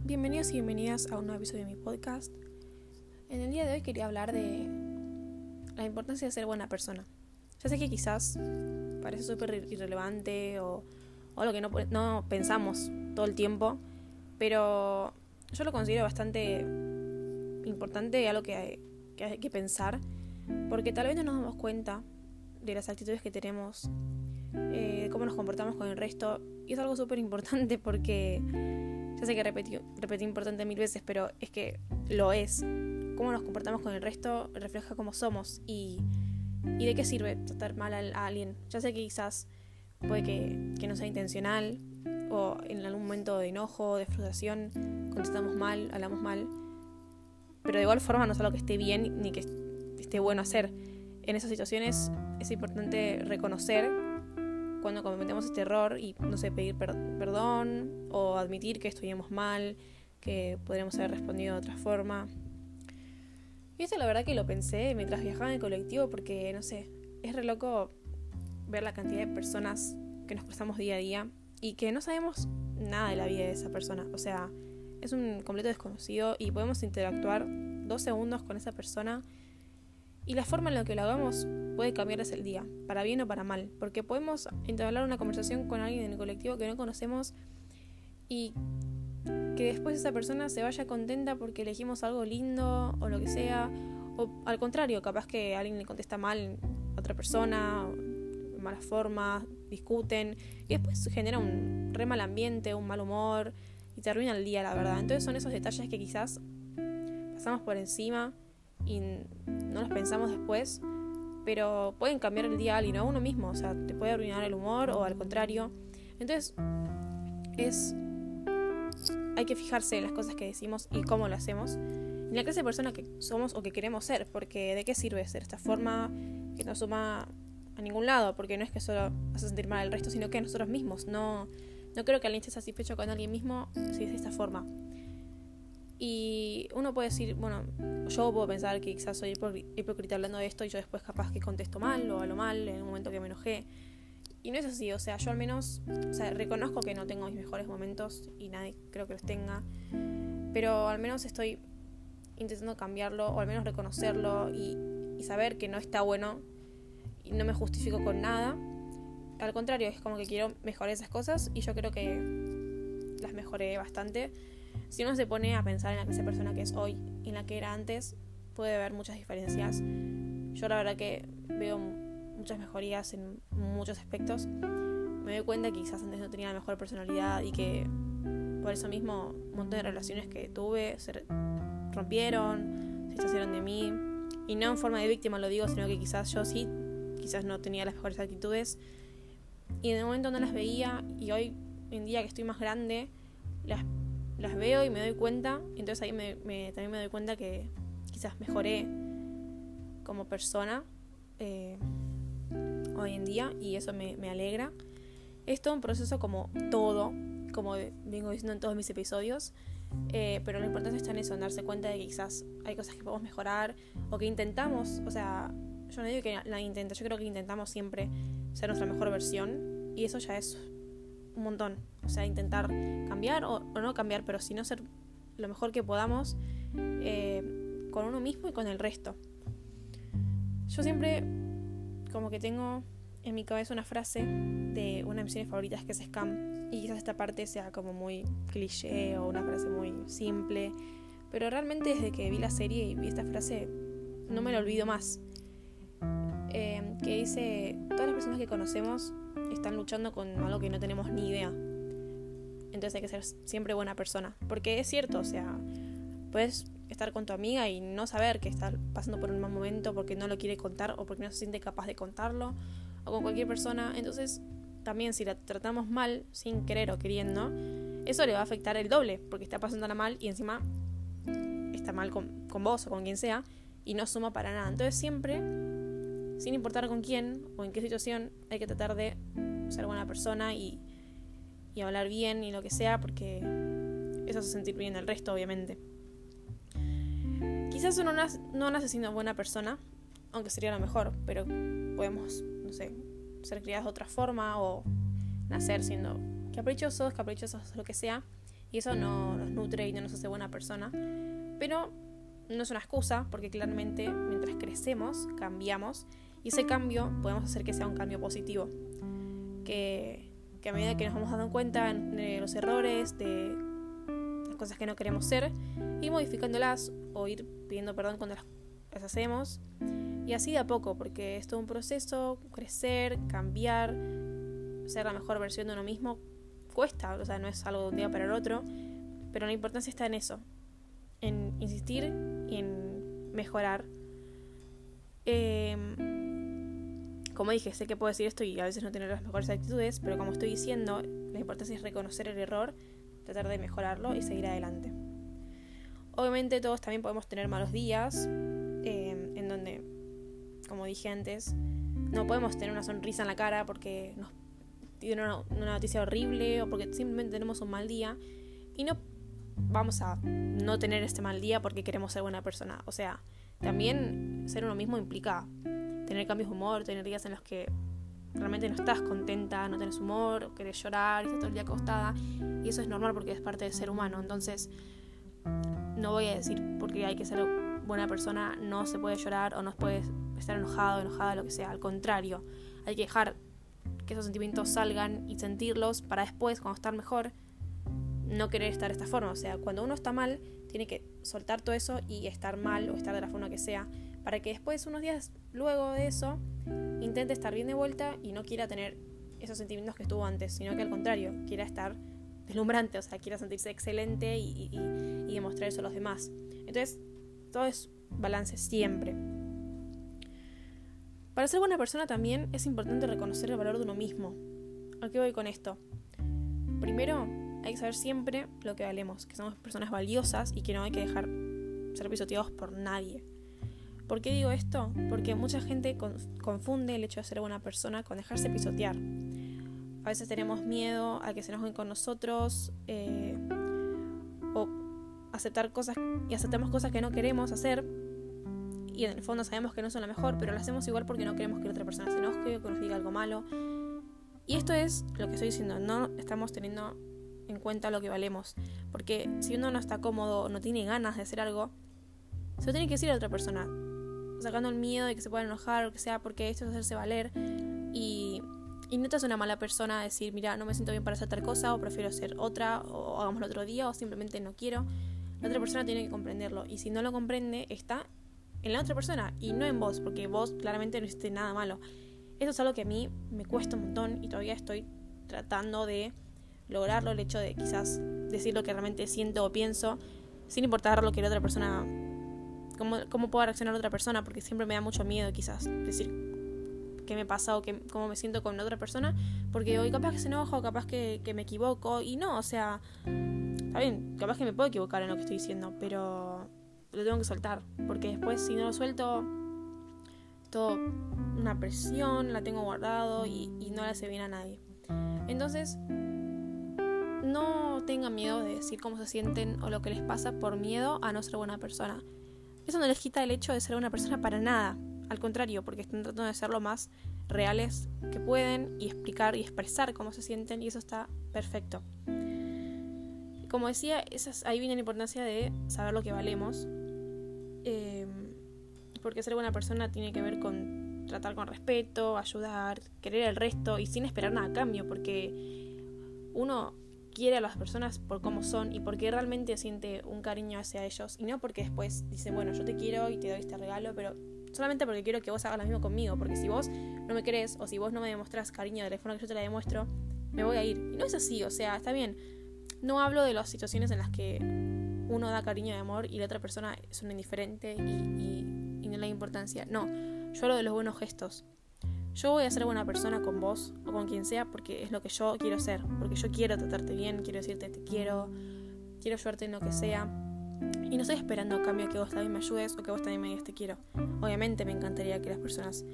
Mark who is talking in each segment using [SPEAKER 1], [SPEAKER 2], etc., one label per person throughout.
[SPEAKER 1] Bienvenidos y bienvenidas a un nuevo episodio de mi podcast. En el día de hoy quería hablar de la importancia de ser buena persona. Ya sé que quizás parece súper irrelevante o, o algo que no, pensamos todo el tiempo, pero yo lo considero bastante importante y algo que hay, que hay que pensar, porque tal vez no nos damos cuenta de las actitudes que tenemos, eh, cómo nos comportamos con el resto, y es algo súper importante porque ya sé que repetí, repetí importante mil veces, pero es que lo es. Cómo nos comportamos con el resto refleja cómo somos y, y de qué sirve tratar mal a, alguien. Ya sé que quizás puede que, que no sea intencional o en algún momento de enojo, de frustración, contestamos mal, hablamos mal, pero de igual forma no es algo que esté bien ni que esté bueno hacer. En esas situaciones es importante reconocer cuando cometemos este error y, no sé, pedir perdón o admitir que estuvimos mal, que podríamos haber respondido de otra forma. Y eso la verdad que lo pensé mientras viajaba en el colectivo porque, no sé, es re loco ver la cantidad de personas que nos cruzamos día a día y que no sabemos nada de la vida de esa persona. O sea, es un completo desconocido y podemos interactuar dos segundos con esa persona y la forma en la que lo hagamos puede cambiarles el día, para bien o para mal, porque podemos entablar una conversación con alguien en el colectivo que no conocemos y que después esa persona se vaya contenta porque elegimos algo lindo o lo que sea, o al contrario, capaz que alguien le contesta mal a otra persona, malas formas, discuten y después genera un re mal ambiente, un mal humor y te arruina el día, la verdad. Entonces son esos detalles que quizás pasamos por encima y no los pensamos después, pero pueden cambiar el día a alguien, a uno mismo, o sea, te puede arruinar el humor o al contrario. Entonces, es hay que fijarse en las cosas que decimos y cómo lo hacemos, en la clase de persona que somos o que queremos ser, porque de qué sirve ser esta forma que no suma a ningún lado, porque no es que solo hace sentir mal al resto, sino que a nosotros mismos. No, no creo que alguien esté satisfecho con alguien mismo si es de esta forma. Y uno puede decir, bueno, yo puedo pensar que quizás soy hipócrita hablando de esto y yo después capaz que contesto mal o hablo mal en un momento que me enojé. Y no es así, o sea, yo al menos, o sea, reconozco que no tengo mis mejores momentos y nadie creo que los tenga, pero al menos estoy intentando cambiarlo o al menos reconocerlo y, y saber que no está bueno y no me justifico con nada. Al contrario, es como que quiero mejorar esas cosas y yo creo que las mejoré bastante si uno se pone a pensar en la clase persona que es hoy y en la que era antes, puede haber muchas diferencias. Yo la verdad que veo muchas mejorías en muchos aspectos. Me doy cuenta que quizás antes no tenía la mejor personalidad y que por eso mismo un montón de relaciones que tuve se rompieron, se deshicieron de mí. Y no en forma de víctima lo digo, sino que quizás yo sí, quizás no tenía las mejores actitudes. Y el momento no las veía y hoy en día que estoy más grande, las las veo y me doy cuenta, entonces ahí me, también me doy cuenta que quizás mejoré como persona eh, hoy en día y eso me, alegra. Es todo un proceso como todo, como vengo diciendo en todos mis episodios, eh, pero lo importante está en eso, en darse cuenta de que quizás hay cosas que podemos mejorar o que intentamos, o sea, yo no digo que la intenta, yo creo que intentamos siempre ser nuestra mejor versión y eso ya es un montón. O sea, intentar cambiar o, no cambiar, pero no ser lo mejor que podamos eh, con uno mismo y con el resto. Yo siempre como que tengo en mi cabeza una frase de una de mis favoritas que es Scam y quizás esta parte sea como muy cliché o una frase muy simple, pero realmente desde que vi la serie y vi esta frase no me la olvido más. Que dice, todas las personas que conocemos están luchando con algo que no tenemos ni idea. Entonces hay que ser siempre buena persona. Porque es cierto, o sea, puedes estar con tu amiga y no saber que está pasando por un mal momento porque no lo quiere contar o porque no se siente capaz de contarlo. O con cualquier persona. Entonces, también si la tratamos mal, sin querer o queriendo, eso le va a afectar el doble. Porque está pasándola mal y encima está mal con, con vos o con quien sea. Y no suma para nada. Entonces siempre sin importar con quién o en qué situación, hay que tratar de ser buena persona y, y hablar bien y lo que sea, porque eso hace sentir bien al resto, obviamente. Quizás uno no nace siendo buena persona, aunque sería lo mejor, pero podemos, no sé, ser criados de otra forma o nacer siendo caprichosos, caprichosos, lo que sea, Y eso no nos nutre y no nos hace buena persona. Pero no es una excusa, porque claramente mientras crecemos, cambiamos. Y ese cambio podemos hacer que sea un cambio positivo. Que, que a medida que nos vamos dando cuenta de los errores, de las cosas que no queremos ser, ir modificándolas o ir pidiendo perdón cuando las, las hacemos. Y así de a poco, porque es todo un proceso, crecer, cambiar, ser la mejor versión de uno mismo, cuesta, o sea, no es algo de un día para el otro, pero la importancia está en eso, en insistir y en mejorar. Em, como dije, sé que puedo decir esto y a veces no tener las mejores actitudes, pero como estoy diciendo, la importancia es reconocer el error, tratar de mejorarlo y seguir adelante. Obviamente todos también podemos tener malos días, em, en donde, como dije antes, no podemos tener una sonrisa en la cara porque nos tiene una, noticia horrible o porque simplemente tenemos un mal día y no vamos a no tener este mal día porque queremos ser buena persona. O sea, también ser uno mismo implica tener cambios de humor, tener días en los que realmente no estás contenta, no tienes humor, o querés llorar, estás todo el día acostada. Y eso es normal porque es parte del ser humano. Entonces, no voy a decir porque hay que ser buena persona, no se puede llorar o no puede estar enojado, enojada, lo que sea. Al contrario, hay que dejar que esos sentimientos salgan y sentirlos para después, cuando estar mejor, no querer estar de esta forma. O sea, cuando uno está mal, tiene que soltar todo eso y estar mal o estar de la forma que sea, para que después, unos días luego de eso, intente estar bien de vuelta y no quiera tener esos sentimientos que estuvo antes, sino que al contrario, quiera estar deslumbrante, o sea, quiera sentirse excelente y, demostrar eso a los demás. Entonces, todo es balance siempre. Para ser buena persona también es importante reconocer el valor de uno mismo. ¿A qué voy con esto? Primero, hay que saber siempre lo que valemos, que somos personas valiosas y que no hay que dejar ser pisoteados por nadie. ¿Por qué digo esto? Porque mucha gente confunde el hecho de ser buena persona con dejarse pisotear. A veces tenemos miedo a que se enojen con nosotros eh, o aceptar cosas y aceptamos cosas que no queremos hacer y en el fondo sabemos que no son lo mejor, pero lo hacemos igual porque no queremos que la otra persona se enoje o que nos diga algo malo. Y esto es lo que estoy diciendo, no estamos teniendo en cuenta lo que valemos, porque si uno no está cómodo o no tiene ganas de hacer algo, se lo tiene que decir a otra persona, sacando el miedo de que se pueda enojar o que sea, porque esto es hacerse valer y, y no te hace una mala persona decir, mira, no me siento bien para hacer tal cosa o prefiero hacer otra o hagámoslo otro día o simplemente no quiero. La otra persona tiene que comprenderlo y si no lo comprende está en la otra persona y no en vos, porque vos claramente no hiciste nada malo. Eso es algo que a mí me cuesta un montón y todavía estoy tratando de lograrlo, el hecho de quizás decir lo que realmente siento o pienso, sin importar lo que la otra persona, cómo, cómo pueda reaccionar otra persona, porque siempre me da mucho miedo quizás decir qué me pasa o qué, cómo me siento con otra persona, porque hoy capaz que se enoja o capaz que, que me equivoco, y no, o sea, está bien, capaz que me puedo equivocar en lo que estoy diciendo, pero lo tengo que soltar, porque después si no lo suelto, todo una presión, la tengo guardado y, no le hace bien a nadie. Entonces, no tengan miedo de decir cómo se sienten o lo que les pasa por miedo a no ser buena persona. Eso no les quita el hecho de ser buena persona para nada. Al contrario, porque están tratando de ser lo más reales que pueden y explicar y expresar cómo se sienten y eso está perfecto. Como decía, ahí viene la importancia de saber lo que valemos eh, porque ser buena persona tiene que ver con tratar con respeto, ayudar, querer el resto y sin esperar nada a cambio, porque uno quiere a las personas por cómo son y porque realmente siente un cariño hacia ellos y no porque después dice, bueno, yo te quiero y te doy este regalo, pero solamente porque quiero que vos hagas lo mismo conmigo, porque si vos no me querés o si vos no me demostrás cariño de la forma que yo te la demuestro, me voy a ir. Y no es así, o sea, está bien. No hablo de las situaciones en las que uno da cariño y amor y la otra persona es una indiferente y, no le da importancia. No, yo hablo de los buenos gestos. Yo voy a ser buena persona con vos o con quien sea porque es lo que yo quiero ser, porque yo quiero tratarte bien, quiero decirte te quiero, quiero ayudarte en lo que sea. Y no estoy esperando a cambio que vos también me ayudes o que vos también me digas te quiero. Obviamente me encantaría que las personas,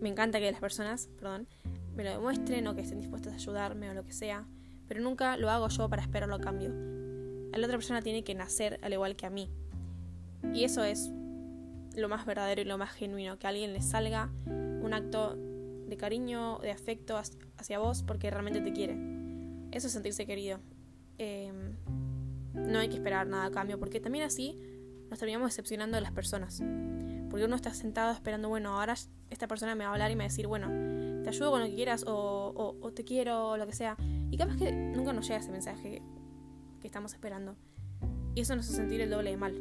[SPEAKER 1] me encanta que las personas, perdón, me lo demuestren o que estén dispuestas a ayudarme o lo que sea, pero nunca lo hago yo para esperarlo a cambio la otra persona tiene que nacer al igual que a mí. Y eso es lo más verdadero y lo más genuino, que a alguien le salga un acto de cariño, de afecto hacia vos porque realmente te quiere. Eso es sentirse querido. Em, no hay que esperar nada a cambio, porque también así nos terminamos decepcionando de las personas. Porque uno está sentado esperando, bueno, ahora esta persona me va a hablar y me va a decir, bueno, te ayudo con lo que quieras o, o, te quiero o lo que sea. Y capaz que nunca nos llega ese mensaje que estamos esperando. Y eso nos hace sentir el doble de mal.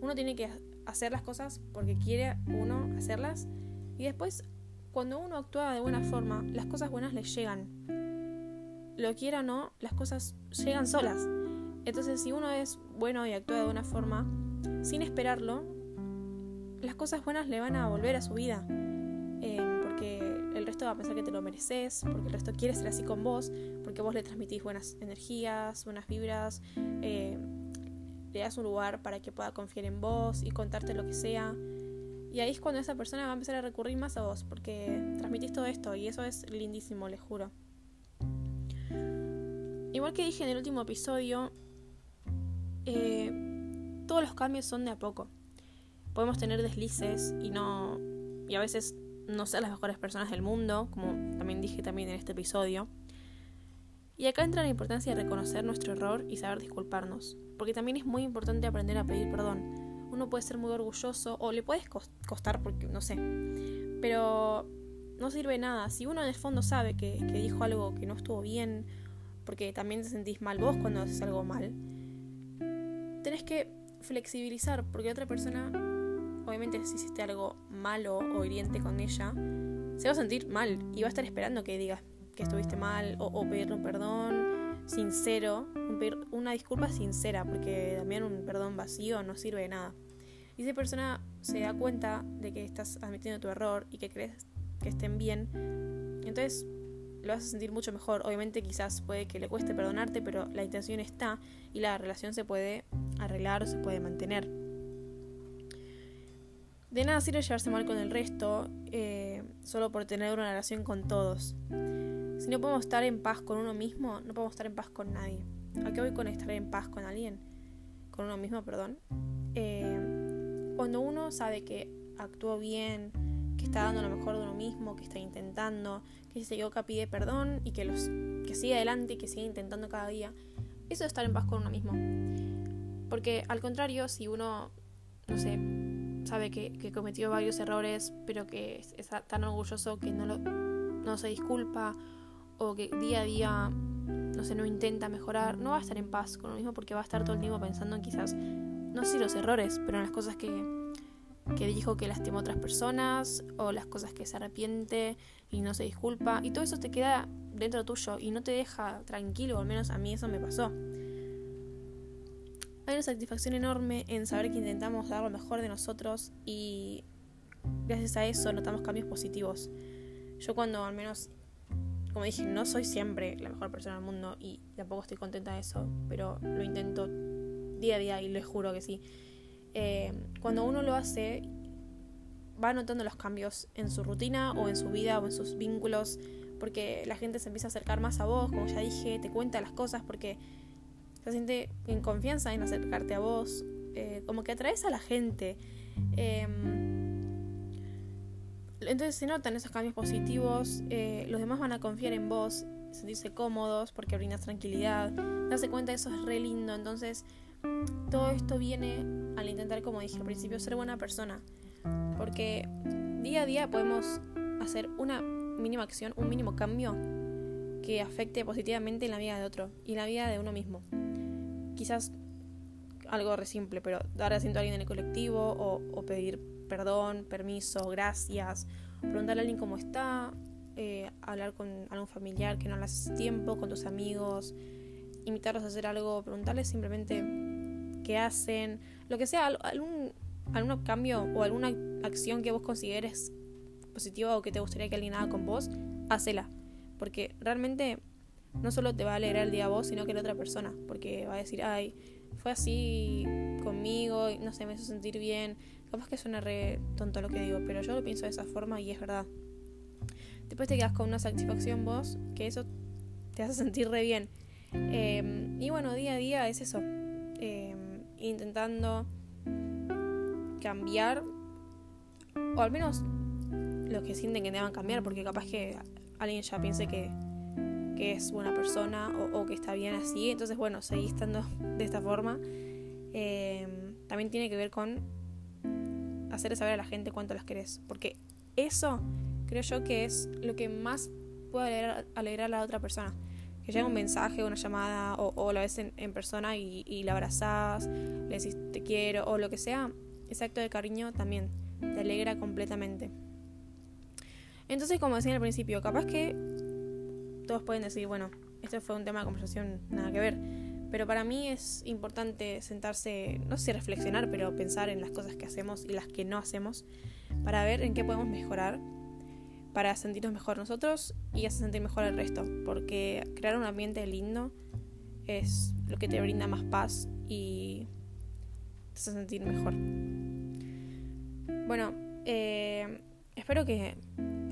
[SPEAKER 1] Uno tiene que hacer las cosas porque quiere uno hacerlas. Y después, cuando uno actúa de buena forma, las cosas buenas le llegan. Lo quiera o no, las cosas llegan solas. Entonces, si uno es bueno y actúa de buena forma, sin esperarlo, las cosas buenas le van a volver a su vida. Eh, porque el resto va a pensar que te lo mereces, porque el resto quiere ser así con vos, porque vos le transmitís buenas energías, buenas vibras, eh, le das un lugar para que pueda confiar en vos y contarte lo que sea. Y ahí es cuando esa persona va a empezar a recurrir más a vos, porque transmitís todo esto y eso es lindísimo, les juro. Igual que dije en el último episodio, eh, todos los cambios son de a poco. Podemos tener deslices y no. y a veces no ser las mejores personas del mundo, como también dije también en este episodio. Y acá entra la importancia de reconocer nuestro error y saber disculparnos, porque también es muy importante aprender a pedir perdón. Uno puede ser muy orgulloso o le puedes costar porque no sé, pero no sirve nada. Si uno en el fondo sabe que, dijo algo que no estuvo bien, porque también te sentís mal vos cuando haces algo mal, tenés que flexibilizar, porque otra persona, obviamente si hiciste algo malo o hiriente con ella, se va a sentir mal y va a estar esperando que digas que estuviste mal o, pedirle un perdón sincero, una disculpa sincera, porque también un perdón vacío no sirve de nada. Y esa persona se da cuenta de que estás admitiendo tu error y que crees que estén bien, entonces lo vas a sentir mucho mejor. Obviamente quizás puede que le cueste perdonarte, pero la intención está y la relación se puede arreglar o se puede mantener. De nada sirve llevarse mal con el resto eh, solo por tener una relación con todos. Si no podemos estar en paz con uno mismo, no podemos estar en paz con nadie. ¿A qué voy con estar en paz con alguien? Con uno mismo, perdón. Eh, cuando uno sabe que actuó bien, que está dando lo mejor de uno mismo, que está intentando, que si se equivoca pide perdón y que, los, que sigue adelante y que sigue intentando cada día. Eso es estar en paz con uno mismo. Porque al contrario, si uno, no sé, sabe que, que cometió varios errores, pero que está tan orgulloso que no, lo, no se disculpa o que día a día, no sé, no intenta mejorar, no va a estar en paz con uno mismo porque va a estar todo el tiempo pensando en quizás, no sé los errores, pero en las cosas que, que dijo que lastimó a otras personas o las cosas que se arrepiente y no se disculpa y todo eso te queda dentro tuyo y no te deja tranquilo, al menos a mí eso me pasó. Hay una satisfacción enorme en saber que intentamos dar lo mejor de nosotros y gracias a eso notamos cambios positivos. Yo cuando al menos, como dije, no soy siempre la mejor persona del mundo y tampoco estoy contenta de eso, pero lo intento día a día y les juro que sí. Eh, cuando uno lo hace, va notando los cambios en su rutina o en su vida o en sus vínculos, porque la gente se empieza a acercar más a vos, como ya dije, te cuenta las cosas porque se siente en confianza en acercarte a vos, eh, como que atraes a la gente. Em, entonces se notan esos cambios positivos, eh, los demás van a confiar en vos, sentirse cómodos porque brindas tranquilidad, darse cuenta de eso es re lindo, entonces todo esto viene al intentar, como dije al principio, ser buena persona. Porque día a día podemos hacer una mínima acción, un mínimo cambio que afecte positivamente en la vida de otro y la vida de uno mismo. Quizás algo re simple, pero dar asiento a alguien en el colectivo o, pedir perdón, permiso, gracias, preguntarle a alguien cómo está, eh, hablar con algún familiar que no le hace tiempo, con tus amigos, invitarlos a hacer algo, preguntarles simplemente qué hacen, lo que sea, algún, algún cambio o alguna acción que vos consideres positiva o que te gustaría que alguien haga con vos, hacela. Porque realmente no solo te va a alegrar el día a vos, sino que la otra persona. Porque va a decir, ay, fue así conmigo, no sé, me hizo sentir bien. Capaz que suena re tonto lo que digo, pero yo lo pienso de esa forma y es verdad. Después te quedas con una satisfacción vos, que eso te hace sentir re bien. Em, y bueno, día a día es eso. Em, intentando cambiar, o al menos los que sienten que deban cambiar, porque capaz que alguien ya piense que, que es buena persona o, que está bien así. Entonces, bueno, seguís estando de esta forma. Em, también tiene que ver con hacer saber a la gente cuánto las querés. Porque eso creo yo que es lo que más puede alegrar, a la otra persona. Que llega un mensaje, una llamada, o, la ves en, persona y, y, la abrazás, le decís te quiero, o lo que sea. Ese acto de cariño también te alegra completamente. Entonces, como decía al principio, capaz que todos pueden decir, bueno, este fue un tema de conversación, nada que ver. Pero para mí es importante sentarse, no sé reflexionar, pero pensar en las cosas que hacemos y las que no hacemos, para ver en qué podemos mejorar, para sentirnos mejor nosotros y hacer sentir mejor al resto. Porque crear un ambiente lindo es lo que te brinda más paz y te hace sentir mejor. Bueno, eh, espero que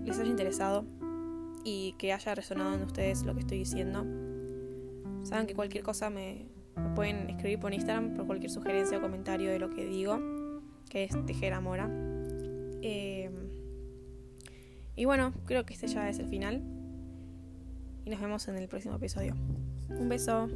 [SPEAKER 1] les haya interesado y que haya resonado en ustedes lo que estoy diciendo. Saben que cualquier cosa me, pueden escribir por Instagram por cualquier sugerencia o comentario de lo que digo, que es Tejera Mora. Eh, y bueno, creo que este ya es el final. Y nos vemos en el próximo episodio. Un beso.